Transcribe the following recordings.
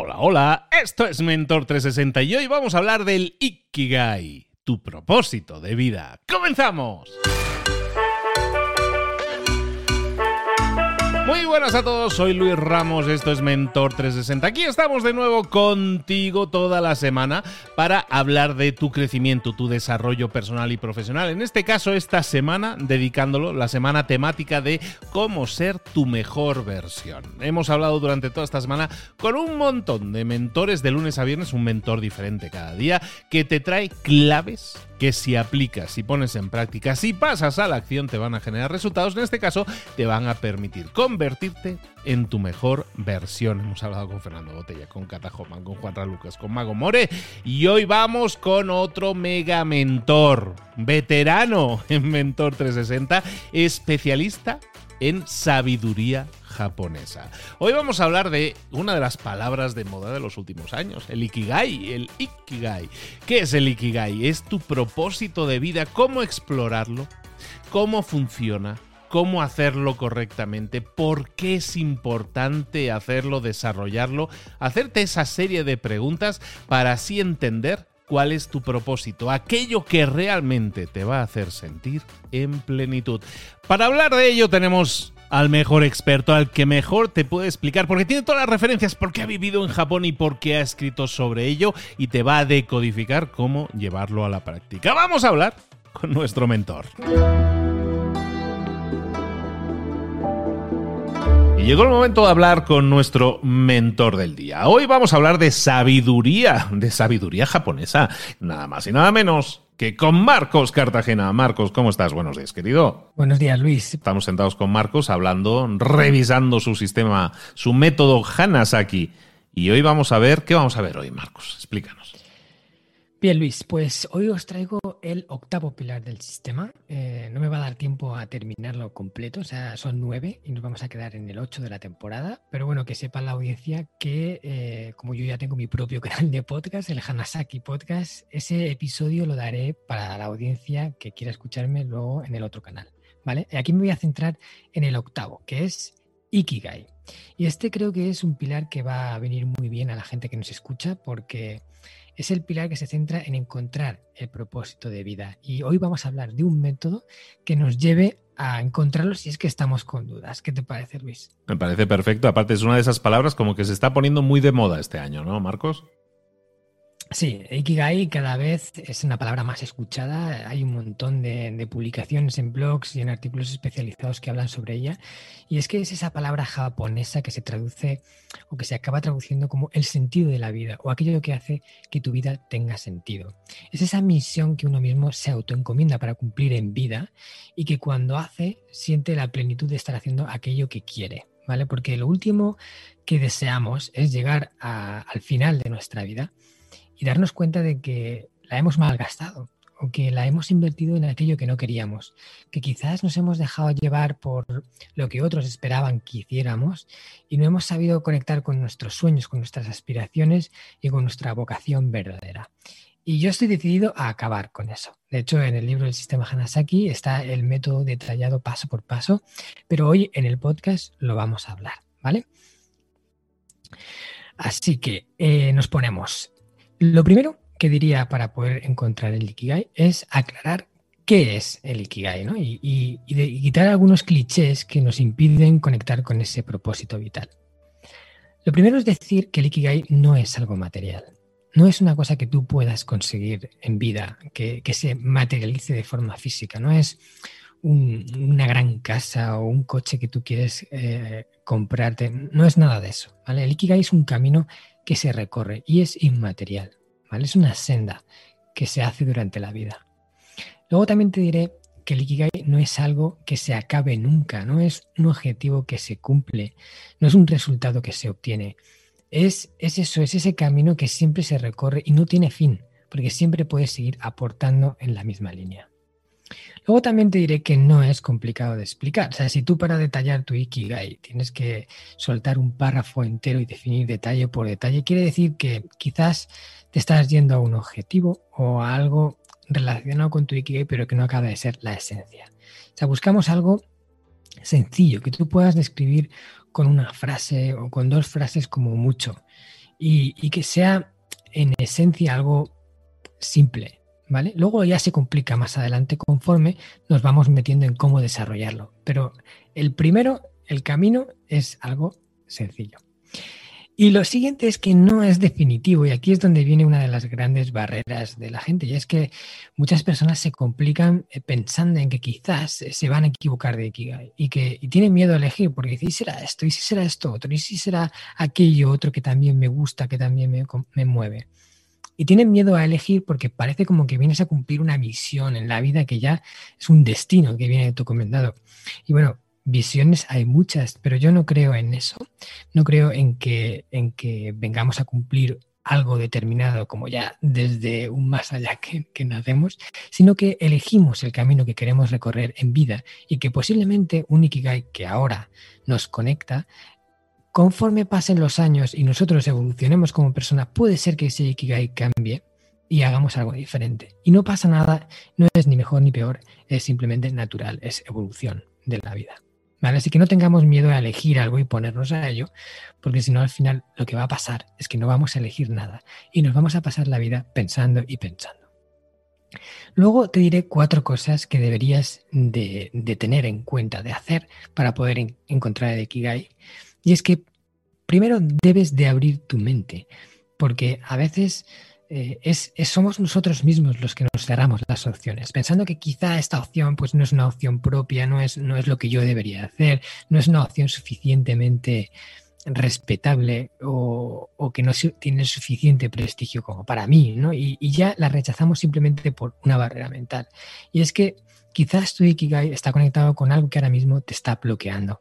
Hola, hola, esto es Mentor 360 y hoy vamos a hablar del Ikigai, tu propósito de vida. ¡Comenzamos! Muy buenas a todos, soy Luis Ramos, esto es Mentor 360. Aquí estamos de nuevo contigo toda la semana para hablar de tu crecimiento, tu desarrollo personal y profesional. En este caso, esta semana, dedicándolo, la semana temática de cómo ser tu mejor versión. Hemos hablado durante toda esta semana con un montón de mentores de lunes a viernes, un mentor diferente cada día, que te trae claves que si aplicas, si pones en práctica, si pasas a la acción, te van a generar resultados. En este caso, te van a permitir convertirte en tu mejor versión. Hemos hablado con Fernando Botella, con Cata Homan, con Juan Lucas, con Mago More. Y hoy vamos con otro mega mentor, veterano en Mentor 360, especialista en sabiduría japonesa. Hoy vamos a hablar de una de las palabras de moda de los últimos años, el Ikigai, el Ikigai. ¿Qué es el Ikigai? Es tu propósito de vida, cómo explorarlo, cómo funciona, cómo hacerlo correctamente, por qué es importante hacerlo, desarrollarlo, hacerte esa serie de preguntas para así entender cuál es tu propósito, aquello que realmente te va a hacer sentir en plenitud. Para hablar de ello tenemos al mejor experto, al que mejor te puede explicar, porque tiene todas las referencias, porque ha vivido en Japón y porque ha escrito sobre ello y te va a decodificar cómo llevarlo a la práctica. Vamos a hablar con nuestro mentor. Llegó el momento de hablar con nuestro mentor del día. Hoy vamos a hablar de sabiduría, de sabiduría japonesa, nada más y nada menos que con Marcos Cartagena. Marcos, ¿cómo estás? Buenos días, querido. Buenos días, Luis. Estamos sentados con Marcos hablando, revisando su sistema, su método Hanasaki. Y hoy vamos a ver, ¿qué vamos a ver hoy, Marcos? Explícanos. Bien, Luis, pues hoy os traigo el octavo pilar del sistema. Eh, no me va a dar tiempo a terminarlo completo, o sea, son nueve y nos vamos a quedar en el ocho de la temporada. Pero bueno, que sepa la audiencia que, eh, como yo ya tengo mi propio canal de podcast, el Hanasaki Podcast, ese episodio lo daré para la audiencia que quiera escucharme luego en el otro canal. ¿Vale? Aquí me voy a centrar en el octavo, que es Ikigai. Y este creo que es un pilar que va a venir muy bien a la gente que nos escucha porque es el pilar que se centra en encontrar el propósito de vida. Y hoy vamos a hablar de un método que nos lleve a encontrarlo si es que estamos con dudas. ¿Qué te parece, Luis? Me parece perfecto. Aparte es una de esas palabras como que se está poniendo muy de moda este año, ¿no, Marcos? Sí, Ikigai cada vez es una palabra más escuchada. Hay un montón de, publicaciones en blogs y en artículos especializados que hablan sobre ella. Y es que es esa palabra japonesa que se traduce o que se acaba traduciendo como el sentido de la vida o aquello que hace que tu vida tenga sentido. Es esa misión que uno mismo se autoencomienda para cumplir en vida y que cuando hace siente la plenitud de estar haciendo aquello que quiere. ¿Vale? Porque lo último que deseamos es llegar al final de nuestra vida y darnos cuenta de que la hemos malgastado o que la hemos invertido en aquello que no queríamos, que quizás nos hemos dejado llevar por lo que otros esperaban que hiciéramos y no hemos sabido conectar con nuestros sueños, con nuestras aspiraciones y con nuestra vocación verdadera. Y yo estoy decidido a acabar con eso. De hecho, en el libro del sistema Hanasaki está el método detallado paso por paso, pero hoy en el podcast lo vamos a hablar, ¿vale? Así que eh, nos ponemos lo primero que diría para poder encontrar el Ikigai es aclarar qué es el Ikigai ¿no? y, quitar algunos clichés que nos impiden conectar con ese propósito vital. Lo primero es decir que el Ikigai no es algo material. No es una cosa que tú puedas conseguir en vida, que, se materialice de forma física. No es una gran casa o un coche que tú quieres eh, comprarte. No es nada de eso. El Ikigai es un camino que se recorre y es inmaterial, ¿vale? Es una senda que se hace durante la vida. Luego también te diré que el Ikigai no es algo que se acabe nunca, no es un objetivo que se cumple, no es un resultado que se obtiene. Es, es eso, es ese camino que siempre se recorre y no tiene fin, porque siempre puedes seguir aportando en la misma línea. Luego también te diré que no es complicado de explicar. O sea, si tú para detallar tu Ikigai tienes que soltar un párrafo entero y definir detalle por detalle, quiere decir que quizás te estás yendo a un objetivo o a algo relacionado con tu Ikigai, pero que no acaba de ser la esencia. O sea, buscamos algo sencillo, que tú puedas describir con una frase o con dos frases como mucho. y, que sea en esencia algo simple, ¿vale? Luego ya se complica más adelante conforme nos vamos metiendo en cómo desarrollarlo. Pero el primero, el camino, es algo sencillo. Y lo siguiente es que no es definitivo y aquí es donde viene una de las grandes barreras de la gente y es que muchas personas se complican eh, pensando en que quizás se van a equivocar de Ikigai y que tienen miedo a elegir porque ¿y será esto? ¿Y si será esto otro? ¿Y si será aquello otro que también me gusta, que también me, me mueve? Y tienen miedo a elegir porque parece como que vienes a cumplir una misión en la vida que ya es un destino que viene comendado. Y bueno, visiones hay muchas, pero yo no creo en eso. No creo en que, en que vengamos a cumplir algo determinado como ya desde un más allá que, que, nacemos, sino que elegimos el camino que queremos recorrer en vida y que posiblemente un Ikigai que ahora nos conecta, conforme pasen los años y nosotros evolucionemos como personas, puede ser que ese Ikigai cambie y hagamos algo diferente. Y no pasa nada, no es ni mejor ni peor, es simplemente natural, es evolución de la vida. Así que no tengamos miedo a elegir algo y ponernos a ello, porque si no al final lo que va a pasar es que no vamos a elegir nada y nos vamos a pasar la vida pensando y pensando. Luego te diré cuatro cosas que deberías de, tener en cuenta, de hacer para poder encontrar el Ikigai. Y es que primero debes de abrir tu mente, porque a veces eh, es, somos nosotros mismos los que nos cerramos las opciones, pensando que quizá esta opción pues, no es una opción propia, no es, no es lo que yo debería hacer, no es una opción suficientemente respetable o, que no tiene suficiente prestigio como para mí, ¿no? Y, y, ya la rechazamos simplemente por una barrera mental. Y es que quizás tu Ikigai está conectado con algo que ahora mismo te está bloqueando.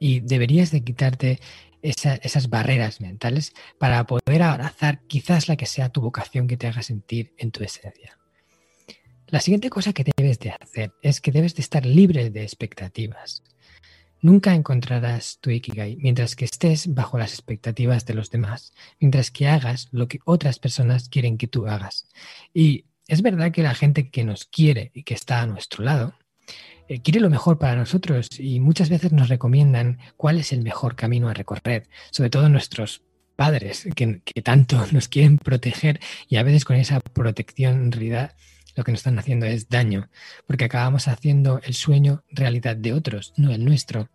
Y deberías de quitarte esas barreras mentales para poder abrazar quizás la que sea tu vocación que te haga sentir en tu esencia. La siguiente cosa que debes de hacer es que debes de estar libre de expectativas. Nunca encontrarás tu Ikigai mientras que estés bajo las expectativas de los demás, mientras que hagas lo que otras personas quieren que tú hagas. Y es verdad que la gente que nos quiere y que está a nuestro lado eh, quiere lo mejor para nosotros y muchas veces nos recomiendan cuál es el mejor camino a recorrer, sobre todo nuestros padres que, tanto nos quieren proteger y a veces con esa protección en realidad lo que nos están haciendo es daño, porque acabamos haciendo el sueño realidad de otros, no el nuestro.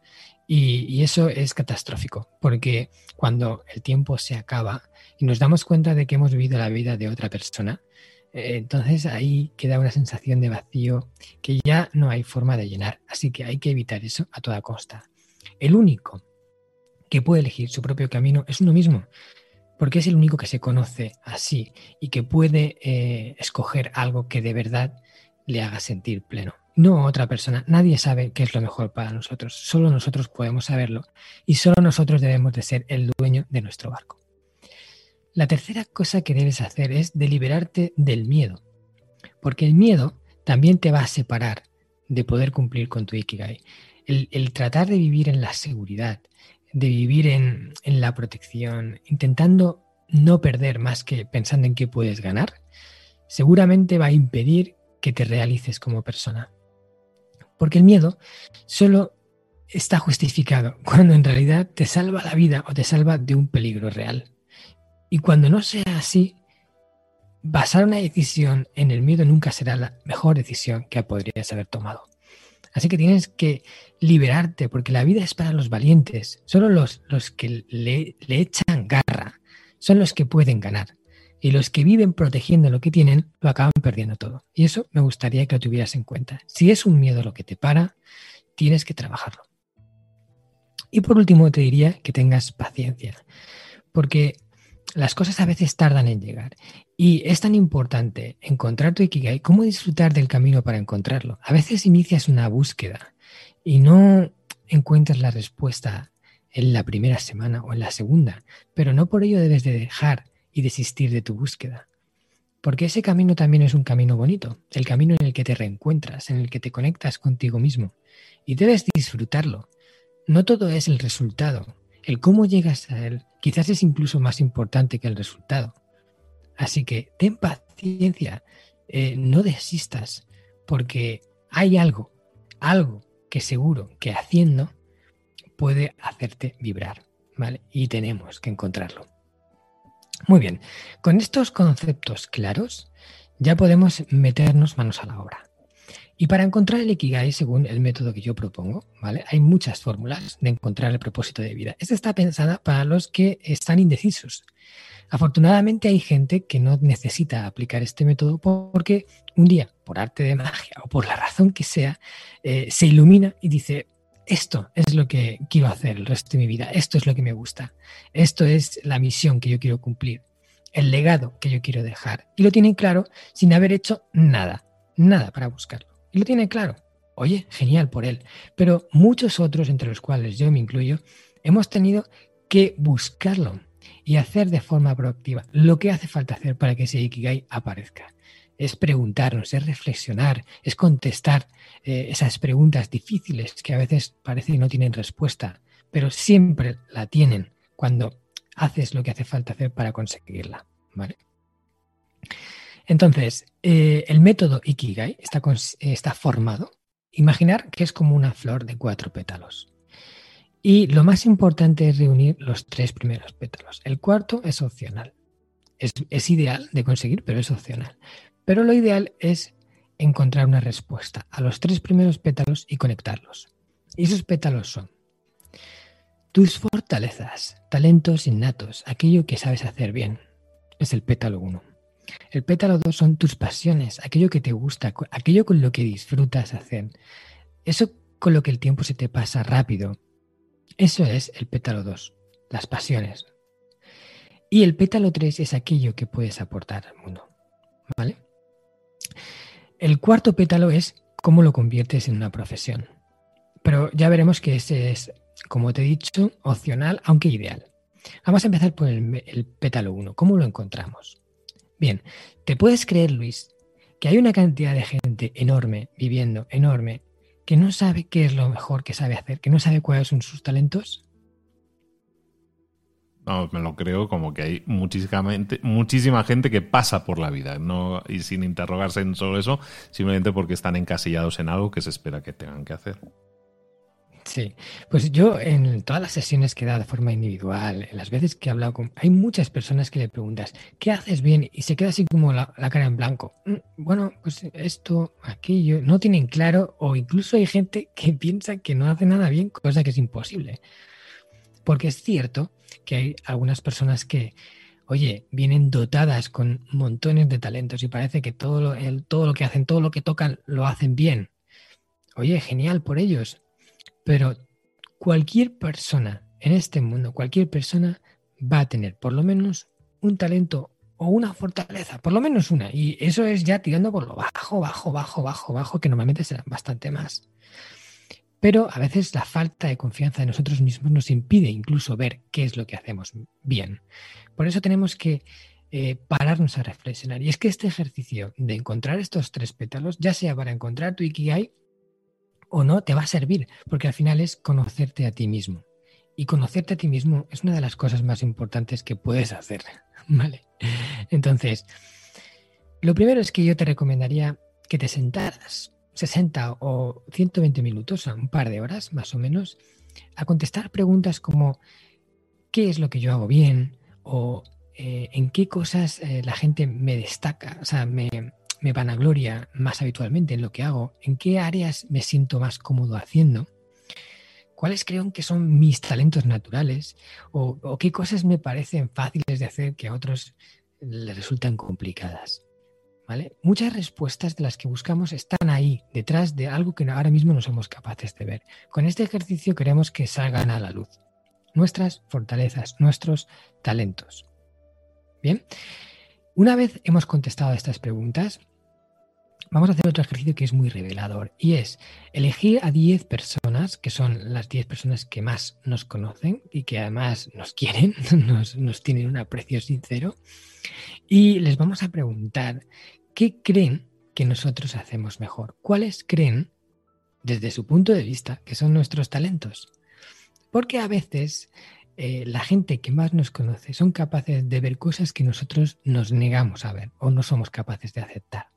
Y, eso es catastrófico, porque cuando el tiempo se acaba y nos damos cuenta de que hemos vivido la vida de otra persona, entonces ahí queda una sensación de vacío que ya no hay forma de llenar. Así que hay que evitar eso a toda costa. El único que puede elegir su propio camino es uno mismo, porque es el único que se conoce así y que puede eh, escoger algo que de verdad le haga sentir pleno. No otra persona, nadie sabe qué es lo mejor para nosotros, solo nosotros podemos saberlo y solo nosotros debemos de ser el dueño de nuestro barco. La tercera cosa que debes hacer es deliberarte del miedo, porque el miedo también te va a separar de poder cumplir con tu Ikigai. El, tratar de vivir en la seguridad, de vivir en, en la protección, intentando no perder más que pensando en qué puedes ganar, seguramente va a impedir que te realices como persona. Porque el miedo solo está justificado cuando en realidad te salva la vida o te salva de un peligro real. Y cuando no sea así, basar una decisión en el miedo nunca será la mejor decisión que podrías haber tomado. Así que tienes que liberarte, porque la vida es para los valientes. Solo los, los que le, le echan garra son los que pueden ganar. Y los que viven protegiendo lo que tienen, lo acaban perdiendo todo. Y eso me gustaría que lo tuvieras en cuenta. Si es un miedo lo que te para, tienes que trabajarlo. Y por último, te diría que tengas paciencia. Porque las cosas a veces tardan en llegar. Y es tan importante encontrar tu Ikigai como disfrutar del camino para encontrarlo. A veces inicias una búsqueda y no encuentras la respuesta en la primera semana o en la segunda, pero no por ello debes de dejar y desistir de tu búsqueda. Porque ese camino también es un camino bonito, el camino en el que te reencuentras, en el que te conectas contigo mismo. Y debes disfrutarlo. No todo es el resultado, el cómo llegas a él quizás es incluso más importante que el resultado. Así que ten paciencia, eh, no desistas, porque hay algo, algo que seguro que haciendo puede hacerte vibrar, ¿vale? Y tenemos que encontrarlo. Muy bien, con estos conceptos claros ya podemos meternos manos a la obra. Y para encontrar el Ikigai, según el método que yo propongo, ¿vale? Hay muchas fórmulas de encontrar el propósito de vida. Esta está pensada para los que están indecisos. Afortunadamente hay gente que no necesita aplicar este método porque un día, por arte de magia o por la razón que sea, eh, se ilumina y dice, esto es lo que quiero hacer el resto de mi vida, esto es lo que me gusta, esto es la misión que yo quiero cumplir, el legado que yo quiero dejar. Y lo tienen claro sin haber hecho nada, nada para buscarlo. Y lo tienen claro. Oye, genial por él. Pero muchos otros, entre los cuales yo me incluyo, hemos tenido que buscarlo y hacer de forma proactiva lo que hace falta hacer para que ese Ikigai aparezca es preguntarnos, es reflexionar, es contestar eh, esas preguntas difíciles que a veces parece que no tienen respuesta, pero siempre la tienen cuando haces lo que hace falta hacer para conseguirla. ¿vale? Entonces, eh, el método Ikigai está, formado. Imaginar que es como una flor de cuatro pétalos. Y lo más importante es reunir los tres primeros pétalos. El cuarto es opcional. Es, es, ideal de conseguir, pero es opcional. Pero lo ideal es encontrar una respuesta a los tres primeros pétalos y conectarlos. Y esos pétalos son tus fortalezas, talentos innatos, aquello que sabes hacer bien. Es el pétalo 1. El pétalo 2 son tus pasiones, aquello que te gusta, aquello con lo que disfrutas hacer. Eso con lo que el tiempo se te pasa rápido. Eso es el pétalo 2, las pasiones. Y el pétalo 3 es aquello que puedes aportar al mundo. ¿Vale? El cuarto pétalo es cómo lo conviertes en una profesión. Pero ya veremos que ese es, como te he dicho, opcional, aunque ideal. Vamos a empezar por el, pétalo 1. ¿Cómo lo encontramos? Bien, ¿te puedes creer, Luis, que hay una cantidad de gente enorme, viviendo enorme, que no sabe qué es lo mejor que sabe hacer, que no sabe cuáles son sus talentos? No, me lo creo como que hay muchísima, gente que pasa por la vida no, y sin interrogarse en solo eso, simplemente porque están encasillados en algo que se espera que tengan que hacer. Sí, pues yo en todas las sesiones que he dado de forma individual, en las veces que he hablado con... Hay muchas personas que le preguntas, ¿qué haces bien? Y se queda así como la, la cara en blanco. Mm, bueno, pues esto, aquello, no tienen claro o incluso hay gente que piensa que no hace nada bien, cosa que es imposible. Porque es cierto que hay algunas personas que, oye, vienen dotadas con montones de talentos y parece que todo lo, todo lo que hacen, todo lo que tocan, lo hacen bien. Oye, genial por ellos. Pero cualquier persona en este mundo, cualquier persona va a tener por lo menos un talento o una fortaleza, por lo menos una. Y eso es ya tirando por lo bajo, bajo, bajo, bajo, bajo, que normalmente será bastante más. Pero a veces la falta de confianza en nosotros mismos nos impide incluso ver qué es lo que hacemos bien. Por eso tenemos que eh, pararnos a reflexionar. Y es que este ejercicio de encontrar estos tres pétalos, ya sea para encontrar tu Ikigai o no, te va a servir, porque al final es conocerte a ti mismo. Y conocerte a ti mismo es una de las cosas más importantes que puedes hacer. ¿Vale? Entonces, lo primero es que yo te recomendaría que te sentaras 60 o 120 minutos, un par de horas más o menos, a contestar preguntas como ¿qué es lo que yo hago bien? o eh, en qué cosas eh, la gente me destaca, o sea, me, me vanagloria más habitualmente en lo que hago, en qué áreas me siento más cómodo haciendo, cuáles creo que son mis talentos naturales o, o qué cosas me parecen fáciles de hacer que a otros les resultan complicadas. Muchas respuestas de las que buscamos están ahí, detrás de algo que ahora mismo no somos capaces de ver. Con este ejercicio queremos que salgan a la luz nuestras fortalezas, nuestros talentos. Bien, una vez hemos contestado estas preguntas, vamos a hacer otro ejercicio que es muy revelador y es elegir a 10 personas, que son las 10 personas que más nos conocen y que además nos quieren, nos, tienen un aprecio sincero, y les vamos a preguntar qué creen que nosotros hacemos mejor, cuáles creen, desde su punto de vista, que son nuestros talentos. Porque a veces eh, la gente que más nos conoce son capaces de ver cosas que nosotros nos negamos a ver o no somos capaces de aceptar.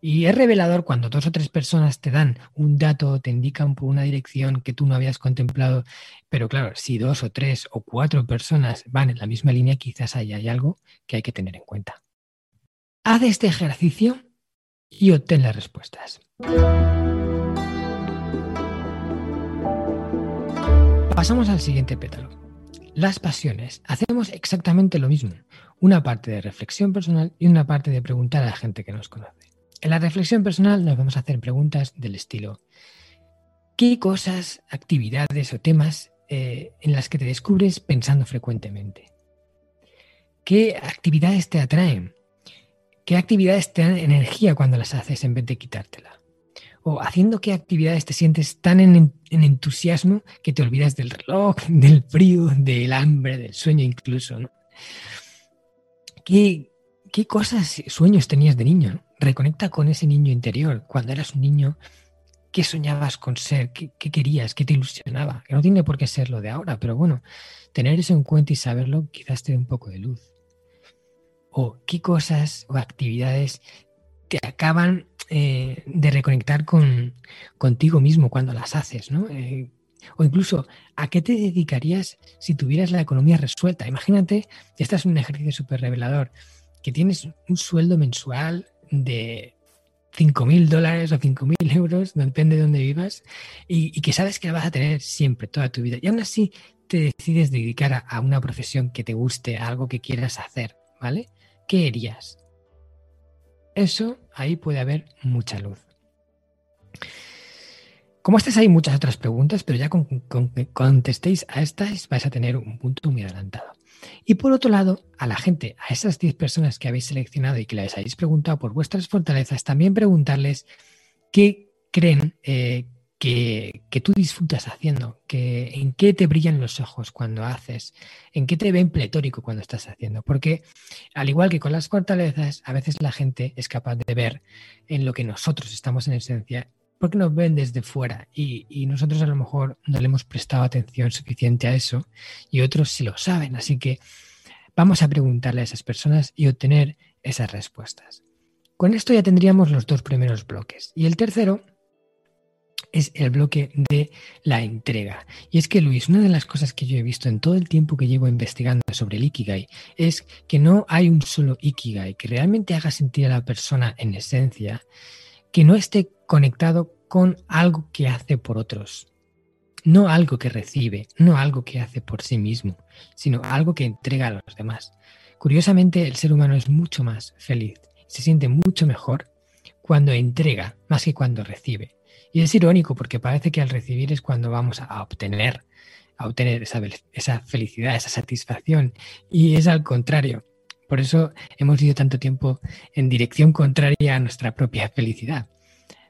Y es revelador cuando dos o tres personas te dan un dato, te indican por una dirección que tú no habías contemplado, pero claro, si dos o tres o cuatro personas van en la misma línea, quizás ahí hay algo que hay que tener en cuenta. Haz este ejercicio y obtén las respuestas. Pasamos al siguiente pétalo. Las pasiones. Hacemos exactamente lo mismo. Una parte de reflexión personal y una parte de preguntar a la gente que nos conoce. En la reflexión personal nos vamos a hacer preguntas del estilo, ¿qué cosas, actividades o temas eh, en las que te descubres pensando frecuentemente? ¿Qué actividades te atraen? ¿Qué actividades te dan energía cuando las haces en vez de quitártela? ¿O haciendo qué actividades te sientes tan en, entusiasmo que te olvidas del reloj, del frío, del hambre, del sueño incluso? ¿Qué, ¿Qué cosas, sueños tenías de niño? Reconecta con ese niño interior. Cuando eras un niño, ¿qué soñabas con ser? ¿Qué, querías? ¿Qué te ilusionaba? Que no tiene por qué ser lo de ahora, pero bueno, tener eso en cuenta y saberlo quizás te dé un poco de luz. O qué cosas o actividades te acaban eh, de reconectar con, contigo mismo cuando las haces, ¿no? Eh, o incluso, ¿a qué te dedicarías si tuvieras la economía resuelta? Imagínate, este es un ejercicio súper revelador, que tienes un sueldo mensual de 5.000 dólares o 5.000 euros, depende de dónde vivas, y, que sabes que la vas a tener siempre, toda tu vida. Y aún así te decides dedicar a, una profesión que te guste, a algo que quieras hacer, ¿vale? ¿Qué harías? Eso, ahí puede haber mucha luz. Como estas hay muchas otras preguntas, pero ya con, con contestéis a estas vais a tener un punto muy adelantado. Y por otro lado, a la gente, a esas 10 personas que habéis seleccionado y que les habéis preguntado por vuestras fortalezas, también preguntarles qué creen eh, que, tú disfrutas haciendo, que, en qué te brillan los ojos cuando haces, en qué te ven pletórico cuando estás haciendo. Porque al igual que con las fortalezas, a veces la gente es capaz de ver en lo que nosotros estamos en esencia porque nos ven desde fuera y, nosotros a lo mejor no le hemos prestado atención suficiente a eso y otros sí lo saben. Así que vamos a preguntarle a esas personas y obtener esas respuestas. Con esto ya tendríamos los dos primeros bloques. Y el tercero es el bloque de la entrega. Y es que, Luis, una de las cosas que yo he visto en todo el tiempo que llevo investigando sobre el Ikigai es que no hay un solo Ikigai que realmente haga sentir a la persona en esencia que no esté conectado con algo que hace por otros. No algo que recibe, no algo que hace por sí mismo, sino algo que entrega a los demás. Curiosamente, el ser humano es mucho más feliz, se siente mucho mejor cuando entrega más que cuando recibe. Y es irónico porque parece que al recibir es cuando vamos a obtener, a obtener esa, esa felicidad, esa satisfacción. Y es al contrario. Por eso hemos ido tanto tiempo en dirección contraria a nuestra propia felicidad.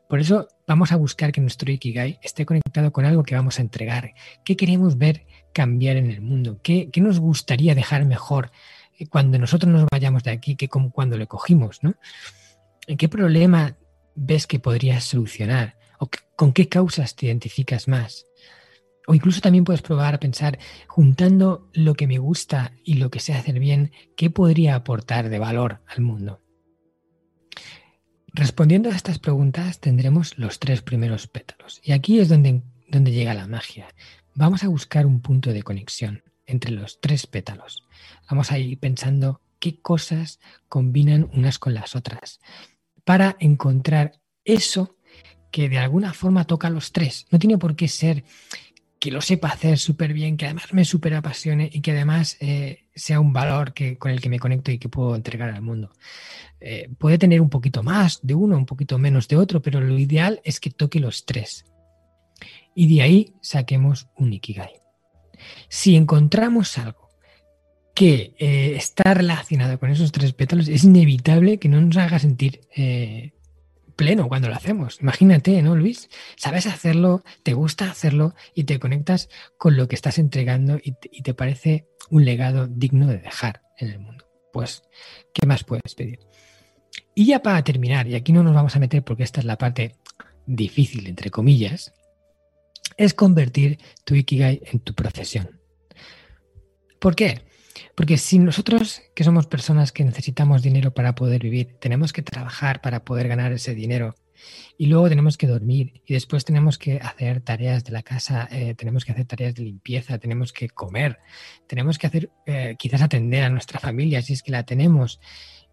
Por eso vamos a buscar que nuestro Ikigai esté conectado con algo que vamos a entregar. ¿Qué queremos ver cambiar en el mundo? ¿Qué, nos gustaría dejar mejor eh, cuando nosotros nos vayamos de aquí que como cuando le cogimos? ¿no? ¿En qué problema ves que podrías solucionar? ¿O con qué causas te identificas más? O incluso también puedes probar a pensar, juntando lo que me gusta y lo que sé hacer bien, ¿qué podría aportar de valor al mundo? Respondiendo a estas preguntas tendremos los tres primeros pétalos. Y aquí es donde, donde llega la magia. Vamos a buscar un punto de conexión entre los tres pétalos. Vamos a ir pensando qué cosas combinan unas con las otras para encontrar eso que de alguna forma toca los tres. No tiene por qué ser que lo sepa hacer súper bien, que además me súper apasione y que además eh, sea un valor que, con el que me conecto y que puedo entregar al mundo. Eh, puede tener un poquito más de uno, un poquito menos de otro, pero lo ideal es que toque los tres. Y de ahí saquemos un Ikigai. Si encontramos algo que eh, está relacionado con esos tres pétalos, es inevitable que no nos haga sentir pleno cuando lo hacemos. Imagínate, ¿no, Luis? Sabes hacerlo, te gusta hacerlo y te conectas con lo que estás entregando y te, parece un legado digno de dejar en el mundo. Pues, ¿qué más puedes pedir? Y ya para terminar, y aquí no nos vamos a meter porque esta es la parte difícil, entre comillas, es convertir tu Ikigai en tu profesión. ¿Por qué? Porque si nosotros, que somos personas que necesitamos dinero para poder vivir, tenemos que trabajar para poder ganar ese dinero y luego tenemos que dormir y después tenemos que hacer tareas de la casa, eh, tenemos que hacer tareas de limpieza, tenemos que comer, tenemos que hacer, eh, quizás atender a nuestra familia si es que la tenemos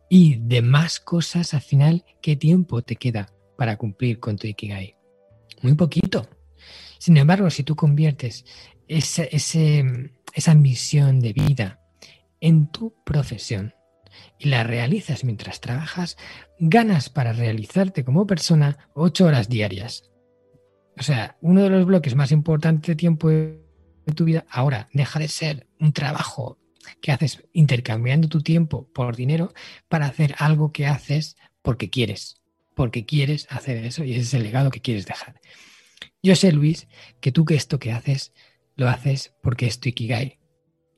y demás cosas, al final, ¿qué tiempo te queda para cumplir con tu Ikigai? Muy poquito. Sin embargo, si tú conviertes ese, esa misión de vida en tu profesión y la realizas mientras trabajas, ganas para realizarte como persona ocho horas diarias. O sea, uno de los bloques más importantes de tiempo de tu vida ahora deja de ser un trabajo que haces intercambiando tu tiempo por dinero para hacer algo que haces porque quieres, porque quieres hacer eso y ese es el legado que quieres dejar. Yo sé, Luis, que tú que esto que haces lo haces porque es tu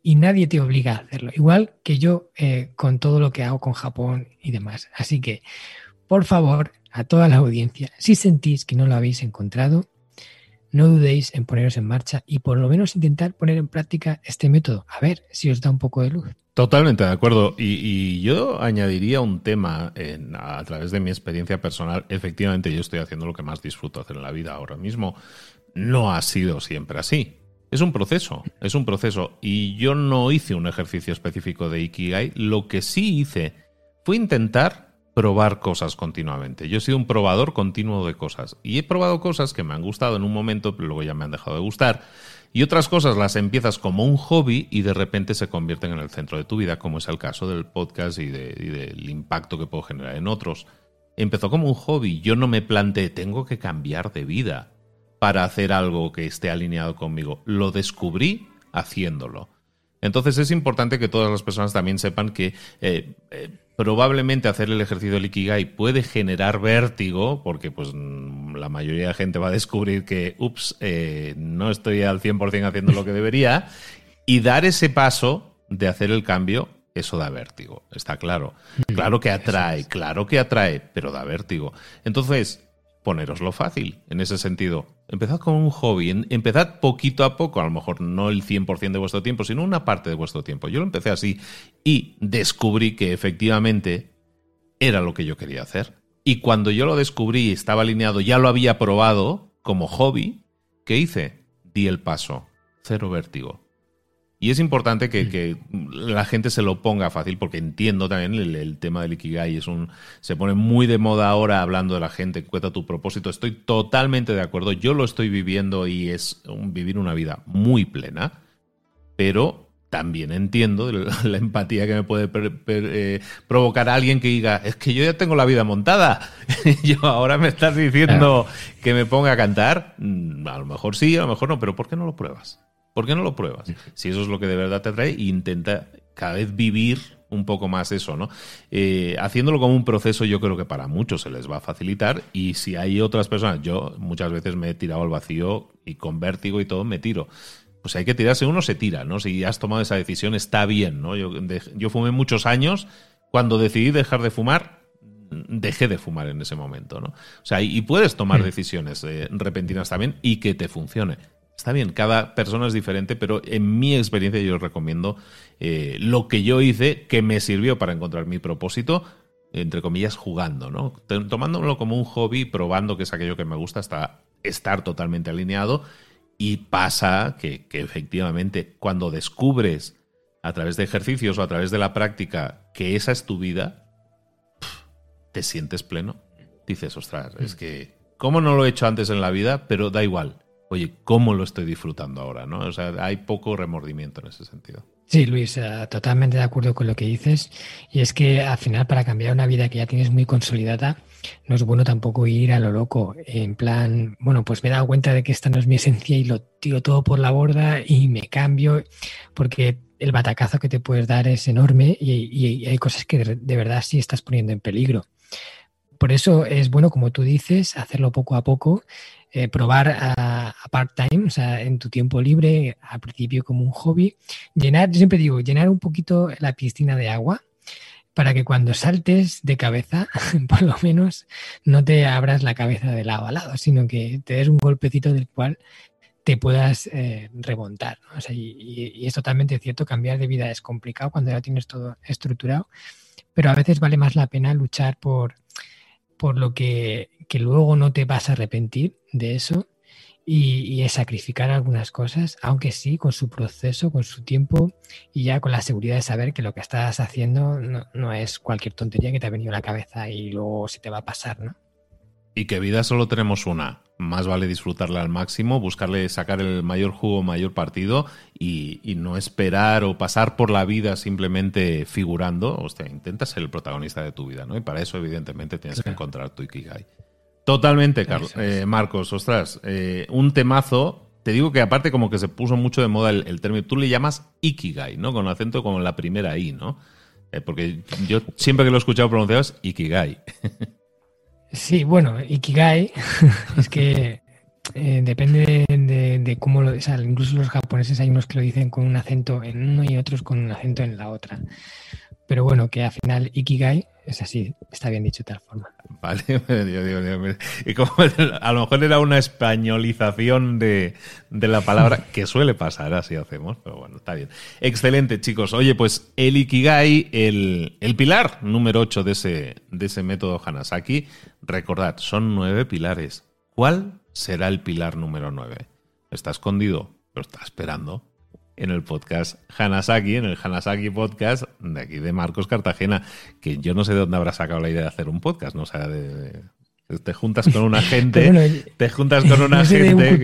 y nadie te obliga a hacerlo, igual que yo eh, con todo lo que hago con Japón y demás. Así que, por favor, a toda la audiencia, si sentís que no lo habéis encontrado, no dudéis en poneros en marcha y por lo menos intentar poner en práctica este método. A ver si os da un poco de luz. Totalmente de acuerdo. Y, yo añadiría un tema a través de mi experiencia personal. Efectivamente, yo estoy haciendo lo que más disfruto hacer en la vida ahora mismo. No ha sido siempre así. Es un proceso, es un proceso. Y yo no hice un ejercicio específico de Ikigai. Lo que sí hice fue intentar probar cosas continuamente. Yo he sido un probador continuo de cosas y he probado cosas que me han gustado en un momento, pero luego ya me han dejado de gustar. Y otras cosas las empiezas como un hobby y de repente se convierten en el centro de tu vida, como es el caso del podcast y, del impacto que puedo generar en otros. Empezó como un hobby, yo no me planteé, tengo que cambiar de vida para hacer algo que esté alineado conmigo. Lo descubrí haciéndolo. Entonces es importante que todas las personas también sepan que eh, eh, probablemente hacer el ejercicio del Ikigai puede generar vértigo, porque pues mm, la mayoría de gente va a descubrir que, ups, eh, no estoy al 100% haciendo lo que debería, y dar ese paso de hacer el cambio, eso da vértigo, está claro. Claro que atrae, claro que atrae, pero da vértigo. Entonces, poneroslo fácil en ese sentido. Empezad con un hobby, empezad poquito a poco, a lo mejor no el 100% de vuestro tiempo, sino una parte de vuestro tiempo. Yo lo empecé así y descubrí que efectivamente era lo que yo quería hacer. Y cuando yo lo descubrí estaba alineado, ya lo había probado como hobby, ¿qué hice? Di el paso, cero vértigo. Y es importante que, la gente se lo ponga fácil porque entiendo también el, tema del Ikigai. Es un, se pone muy de moda ahora hablando de la gente, cuenta tu propósito. Estoy totalmente de acuerdo. Yo lo estoy viviendo y es vivir una vida muy plena, pero también entiendo la, empatía que me puede eh, provocar a alguien que diga, es que yo ya tengo la vida montada. yo ahora me estás diciendo que me ponga a cantar. Mm, a lo mejor sí, a lo mejor no, pero ¿por qué no lo pruebas? ¿Por qué no lo pruebas? Si eso es lo que de verdad te atrae, intenta cada vez vivir un poco más eso, ¿no? Eh, haciéndolo como un proceso, yo creo que para muchos se les va a facilitar. Y si hay otras personas, yo muchas veces me he tirado al vacío y con vértigo y todo me tiro. Pues hay que tirarse, uno se tira, ¿no? Si has tomado esa decisión, está bien, ¿no? Yo, yo fumé muchos años. Cuando decidí dejar de fumar, dejé de fumar en ese momento, ¿no? O sea, y, puedes tomar decisiones eh, repentinas también y que te funcione. Está bien, cada persona es diferente, pero en mi experiencia yo recomiendo eh, lo que yo hice que me sirvió para encontrar mi propósito, entre comillas, jugando, ¿no? Tomándolo como un hobby, probando que es aquello que me gusta hasta estar totalmente alineado. Y pasa que, efectivamente cuando descubres a través de ejercicios o a través de la práctica que esa es tu vida, te sientes pleno. Dices, ostras, es mm. que, ¿cómo no lo he hecho antes en la vida? Pero da igual oye, ¿cómo lo estoy disfrutando ahora? ¿no? O sea, hay poco remordimiento en ese sentido. Sí, Luis, eh, totalmente de acuerdo con lo que dices. Y es que al final, para cambiar una vida que ya tienes muy consolidada, no es bueno tampoco ir a lo loco. En plan, bueno, pues me he dado cuenta de que esta no es mi esencia y lo tiro todo por la borda y me cambio, porque el batacazo que te puedes dar es enorme y, hay cosas que de verdad sí estás poniendo en peligro. Por eso es bueno, como tú dices, hacerlo poco a poco eh, probar a, part-time, o sea, en tu tiempo libre, al principio como un hobby, llenar, yo siempre digo, llenar un poquito la piscina de agua para que cuando saltes de cabeza, por lo menos, no te abras la cabeza de lado a lado, sino que te des un golpecito del cual te puedas eh, remontar. y, es totalmente cierto, cambiar de vida es complicado cuando ya tienes todo estructurado, pero a veces vale más la pena luchar por, por lo que, que luego no te vas a arrepentir de eso y, es sacrificar algunas cosas, aunque sí, con su proceso, con su tiempo y ya con la seguridad de saber que lo que estás haciendo no, es cualquier tontería que te ha venido a la cabeza y luego se te va a pasar, ¿no? Y que vida solo tenemos una. Más vale disfrutarla al máximo, buscarle sacar el mayor jugo, mayor partido y, no esperar o pasar por la vida simplemente figurando. O sea, intenta ser el protagonista de tu vida, ¿no? Y para eso, evidentemente, tienes que encontrar tu Ikigai. Totalmente, Carlos. Eh, Marcos, ostras, eh, un temazo. Te digo que aparte como que se puso mucho de moda el, término, tú le llamas Ikigai, ¿no? Con acento como la primera I, ¿no? Eh, porque yo siempre que lo he escuchado pronunciado es Ikigai. Sí, bueno, Ikigai es que depende de, cómo lo... O sea, incluso los japoneses hay unos que lo dicen con un acento en uno y otros con un acento en la otra. Pero bueno, que al final Ikigai es así, está bien dicho de tal forma. Vale, y como a lo mejor era una españolización de, la palabra, que suele pasar, así hacemos, pero bueno, está bien. Excelente, chicos. Oye, pues el Ikigai, el, el pilar número 8 de ese, de ese método Hanasaki, recordad, son nueve pilares. ¿Cuál será el pilar número 9? Está escondido, pero está esperando en el podcast Hanasaki, en el Hanasaki Podcast de aquí de Marcos Cartagena, que yo no sé de dónde habrá sacado la idea de hacer un podcast, no o sea, de, te juntas con una gente, te juntas con una gente.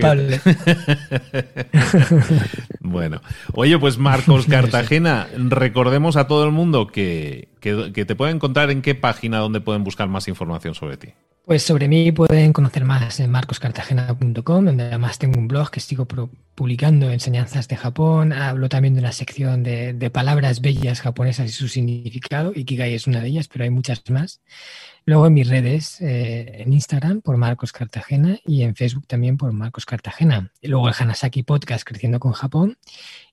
bueno, oye, pues Marcos Cartagena, recordemos a todo el mundo que, que, te pueden encontrar en qué página donde pueden buscar más información sobre ti. Pues sobre mí pueden conocer más en marcoscartagena.com, donde además tengo un blog que sigo publicando enseñanzas de Japón. Hablo también de una sección de, palabras bellas japonesas y su significado. Ikigai es una de ellas, pero hay muchas más. Luego en mis redes, eh, en Instagram por Marcos Cartagena y en Facebook también por Marcos Cartagena. Y luego el Hanasaki Podcast Creciendo con Japón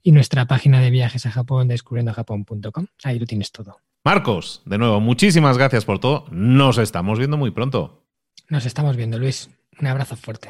y nuestra página de viajes a Japón descubriendojapón.com. Ahí lo tienes todo. Marcos, de nuevo, muchísimas gracias por todo. Nos estamos viendo muy pronto. Nos estamos viendo, Luis. Un abrazo fuerte.